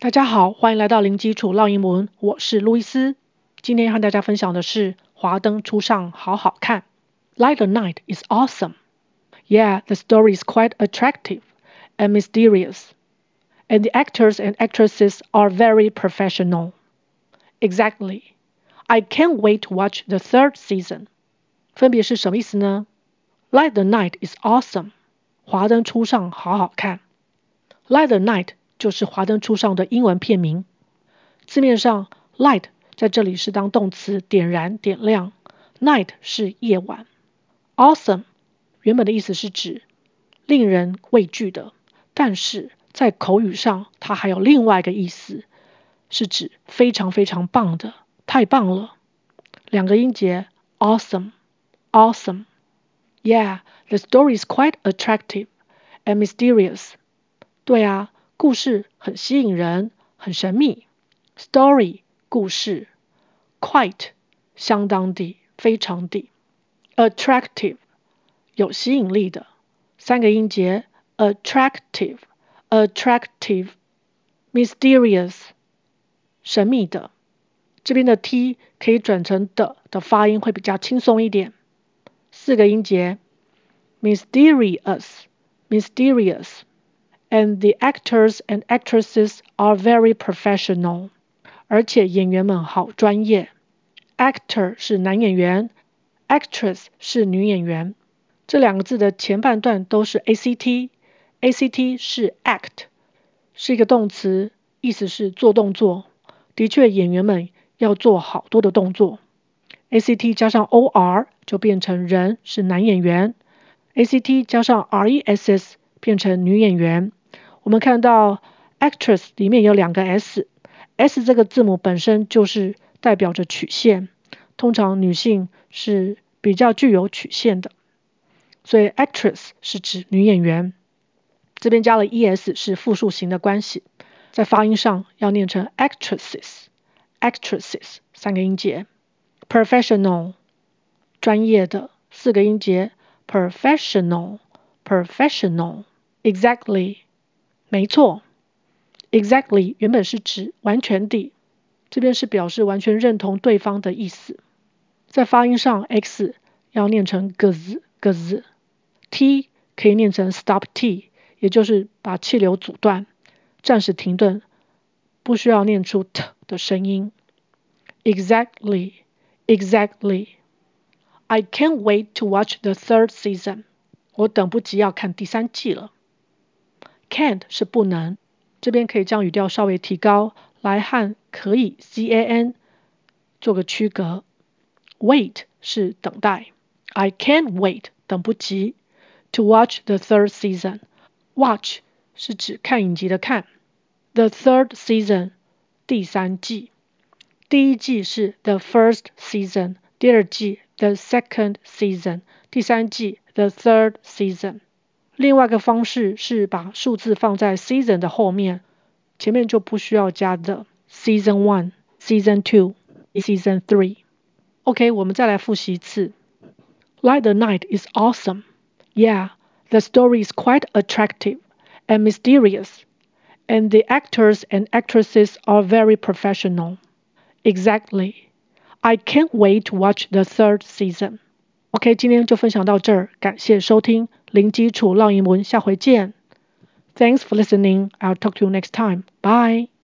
大家好，欢迎来到零基础绕英文，我是路易斯。今天和大家分享的是《华灯初上》，好好看。Light the Night is awesome. Yeah, the story is quite attractive and mysterious, and the actors and actresses are very professional. Exactly. I can't wait to watch the third season. 分别是什么意思呢？Light the Night is awesome. 华灯初上，好好看。Light the Night 就是华灯初上的英文片名。字面上，light 在这里是当动词，点燃、点亮；night 是夜晚。Awesome 原本的意思是指令人畏惧的，但是在口语上，它还有另外一个意思，是指非常非常棒的，太棒了。两个音节，awesome，awesome。Yeah, the story is quite attractive and mysterious. 对啊。故事很吸引人，很神秘。Story 故事，quite 相当的，非常的。Attractive 有吸引力的，三个音节，attractive，attractive。Mysterious 神秘的，这边的 t 可以转成的的发音会比较轻松一点。四个音节，mysterious，mysterious。And the actors and actresses are very professional. 而且演员们好专业。Actor 是男演员，actress 是女演员。这两个字的前半段都是 act，act 是 act，是一个动词，意思是做动作。的确，演员们要做好多的动作。act 加上 or 就变成人是男演员，act 加上 ress 变成女演员。我们看到 actress 里面有两个 s，s 这个字母本身就是代表着曲线，通常女性是比较具有曲线的，所以 actress 是指女演员。这边加了 es 是复数形的关系，在发音上要念成 actresses，actresses 三个音节。professional 专业的四个音节，professional，professional exactly。没错，exactly 原本是指完全地，这边是表示完全认同对方的意思。在发音上，x 要念成 gz，gz，t 可以念成 stop t，也就是把气流阻断，暂时停顿，不需要念出 t 的声音。Exactly，exactly。I can't wait to watch the third season。我等不及要看第三季了。Can't 是不能，这边可以将语调稍微提高，来和可以 can 做个区隔。Wait 是等待，I can't wait 等不及。To watch the third season。Watch 是指看影集的看。The third season 第三季，第一季是 the first season，第二季 the second season，第三季 the third season。 另外一个方式是把数字放在 season 的后面，前面就不需要加 the。Season one, season two, season three. OK，我们再来复习一次。Light the night is awesome. Yeah, the story is quite attractive and mysterious, and the actors and actresses are very professional. Exactly. I can't wait to watch the third season. OK，今天就分享到这儿，感谢收听 零基础绕英文，下回见。Thanks for listening. I'll talk to you next time. Bye.